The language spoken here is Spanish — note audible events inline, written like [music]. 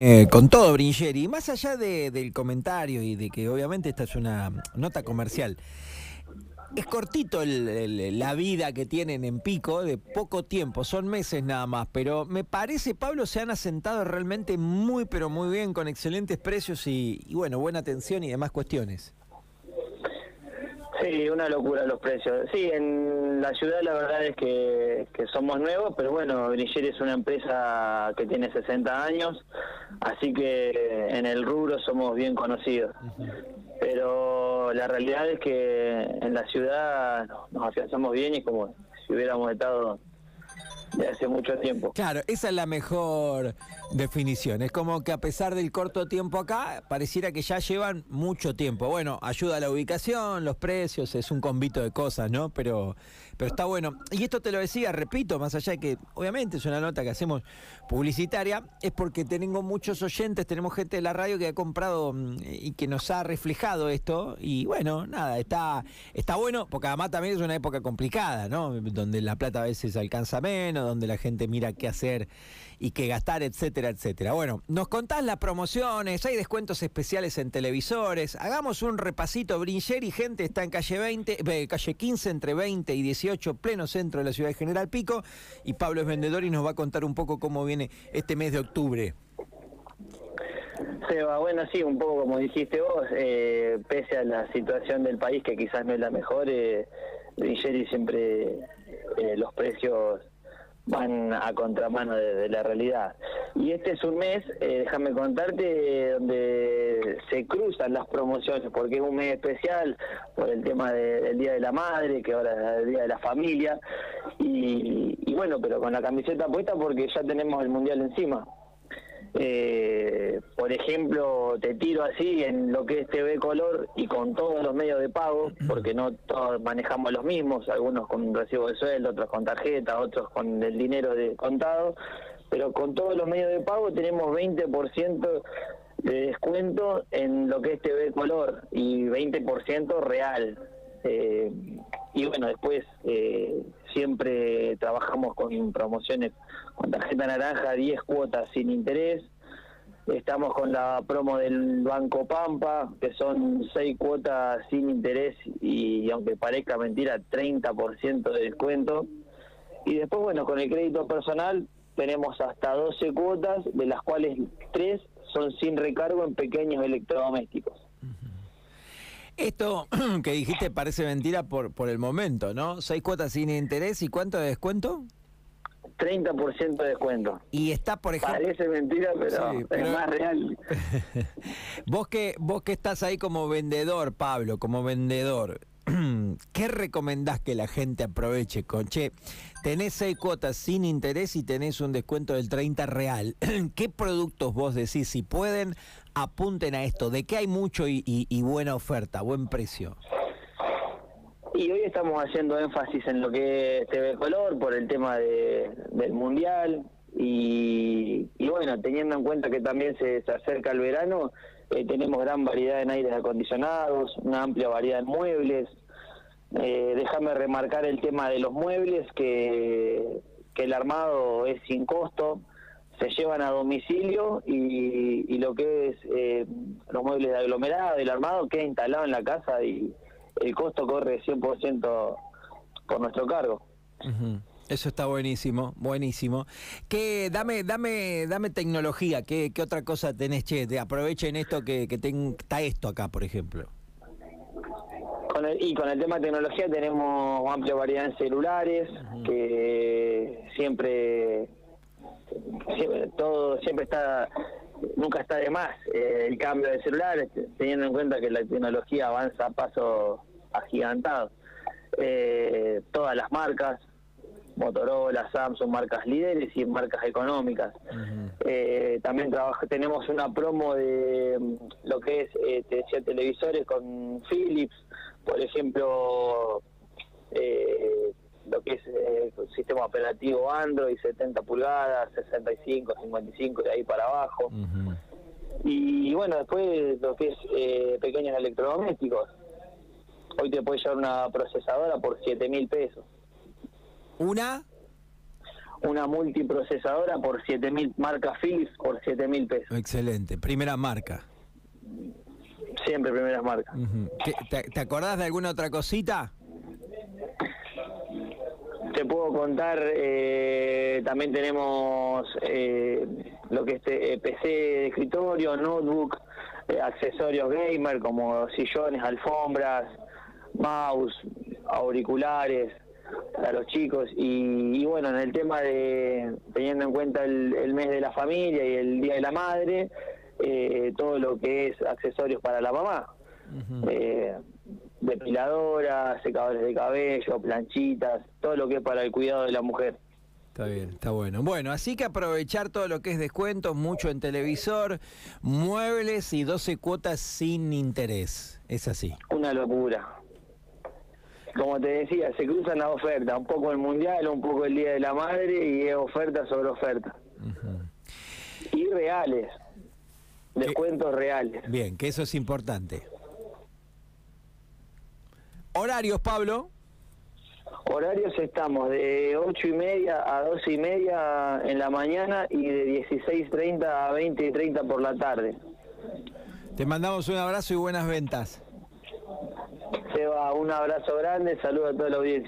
Eh, con todo, Bringeri, más allá del comentario y de que obviamente esta es una nota comercial, es cortito la vida que tienen en Pico, de poco tiempo, son meses nada más, pero me parece, Pablo, se han asentado realmente muy, pero muy bien, con excelentes precios y bueno, buena atención y demás cuestiones. Sí, una locura los precios. Sí, en la ciudad la verdad es que, somos nuevos, pero bueno, Brigeri es una empresa que tiene 60 años, así que en el rubro somos bien conocidos. Pero la realidad es que en la ciudad nos afianzamos bien y como si hubiéramos estado de hace mucho tiempo. Claro, esa es la mejor definición. Es como que a pesar del corto tiempo acá, pareciera que ya llevan mucho tiempo. Bueno, ayuda a la ubicación, los precios, es un convito de cosas, ¿no? Pero, pero está bueno. Y esto te lo decía, repito, más allá de que obviamente es una nota que hacemos publicitaria, es porque tenemos muchos oyentes, tenemos gente de la radio que ha comprado mm, y que nos ha reflejado esto. Y bueno, nada, está, está bueno, porque además también es una época complicada, ¿no? Donde la plata a veces alcanza menos, donde la gente mira qué hacer y qué gastar, etcétera, etcétera. Bueno, nos contás las promociones, hay descuentos especiales en televisores. Hagamos un repasito. Bringeri, gente, está en calle 20, calle 15, entre 20 y 18, pleno centro de la ciudad de General Pico. Y Pablo es vendedor y nos va a contar un poco cómo viene este mes de octubre. Seba, bueno, sí, un poco como dijiste vos, eh, pese a la situación del país que quizás no es la mejor, eh, siempre eh, los precios van a contramano de, la realidad. Y este es un mes, eh, déjame contarte, donde se cruzan las promociones, porque es un mes especial por el tema del Día de la Madre, que ahora es el Día de la Familia, y, y bueno, pero con la camiseta puesta porque ya tenemos el Mundial encima. Eh, por ejemplo, te tiro así en lo que es TV Color y con todos los medios de pago, porque no todos manejamos los mismos, algunos con recibo de sueldo, otros con tarjeta, otros con el dinero de contado, pero con todos los medios de pago tenemos 20% de descuento en lo que es TV Color y 20% real. Eh, y bueno, después eh, siempre trabajamos con promociones con tarjeta naranja, 10 cuotas sin interés. Estamos con la promo del Banco Pampa, que son 6 cuotas sin interés y, aunque parezca mentira, 30% de descuento. Y después, bueno, con el crédito personal tenemos hasta 12 cuotas, de las cuales 3 son sin recargo en pequeños electrodomésticos. Esto [clears throat] que dijiste parece mentira por, por el momento, ¿no? Seis cuotas sin interés y cuánto de descuento? 30% de descuento. Y está, por ejemplo... Parece mentira, pero, es más real. [laughs] vos, que, vos que estás ahí como vendedor, Pablo, como vendedor, [clears throat] ¿qué recomendás que la gente aproveche, Conche? Tenés seis cuotas sin interés y tenés un descuento del 30 real. [clears throat] ¿Qué productos vos decís? Si pueden, apunten a esto. ¿De qué hay mucho y, y buena oferta, buen precio? Y hoy estamos haciendo énfasis en lo que es TV Color por el tema de, del Mundial y, bueno, teniendo en cuenta que también se, acerca el verano, eh, tenemos gran variedad en aires acondicionados, una amplia variedad en muebles. Eh, déjame remarcar el tema de los muebles, que, que el armado es sin costo, se llevan a domicilio y, y lo que es eh, los muebles de aglomerado, el armado queda instalado en la casa y el costo corre 100% por nuestro cargo. Eso está buenísimo, buenísimo. Que dame, dame, dame tecnología. ¿Qué, qué otra cosa tenés, che? aprovechen esto que, que está esto acá, por ejemplo. Con y con el tema de tecnología tenemos amplia variedad en celulares, que siempre, siempre, todo siempre está nunca está de más eh, el cambio de celulares, teniendo en cuenta que la tecnología avanza a paso agigantado. Eh, todas las marcas, Motorola, Samsung, marcas líderes y marcas económicas. eh, también tenemos una promo de mm, lo que es, eh, te decía, televisores con Philips, por ejemplo, eh, lo que es eh, sistema operativo Android, 70 pulgadas, 65, 55, de ahí para abajo. y, bueno, después lo que es eh, pequeños electrodomésticos. Hoy te puede llevar una procesadora por 7 mil pesos. ¿Una? una multiprocesadora por 7 mil, marca Philips por 7 mil pesos. Excelente, primera marca. Siempre primeras marcas. ¿Qué- ¿Te, te acordás de alguna otra cosita? Te puedo contar, eh, también tenemos eh, lo que es eh, PC de escritorio, notebook, eh, accesorios gamer como sillones, alfombras, mouse, auriculares para los chicos y, y bueno, en el tema de teniendo en cuenta el, el mes de la familia y el Día de la Madre, eh, todo lo que es accesorios para la mamá. Eh, depiladoras, secadores de cabello, planchitas, todo lo que es para el cuidado de la mujer. Está bien, está bueno. Bueno, así que aprovechar todo lo que es descuentos, mucho en televisor, muebles y 12 cuotas sin interés. Es así. Una locura. Como te decía, se cruzan las ofertas, un poco el mundial, un poco el Día de la Madre y es oferta sobre oferta. Y reales, descuentos reales. Bien, que eso es importante. Horarios, Pablo. Horarios estamos de 8 y media a 12 y media en la mañana y de 16.30 a 20.30 por la tarde. Te mandamos un abrazo y buenas ventas. Seba, un abrazo grande, saludo a toda la audiencia.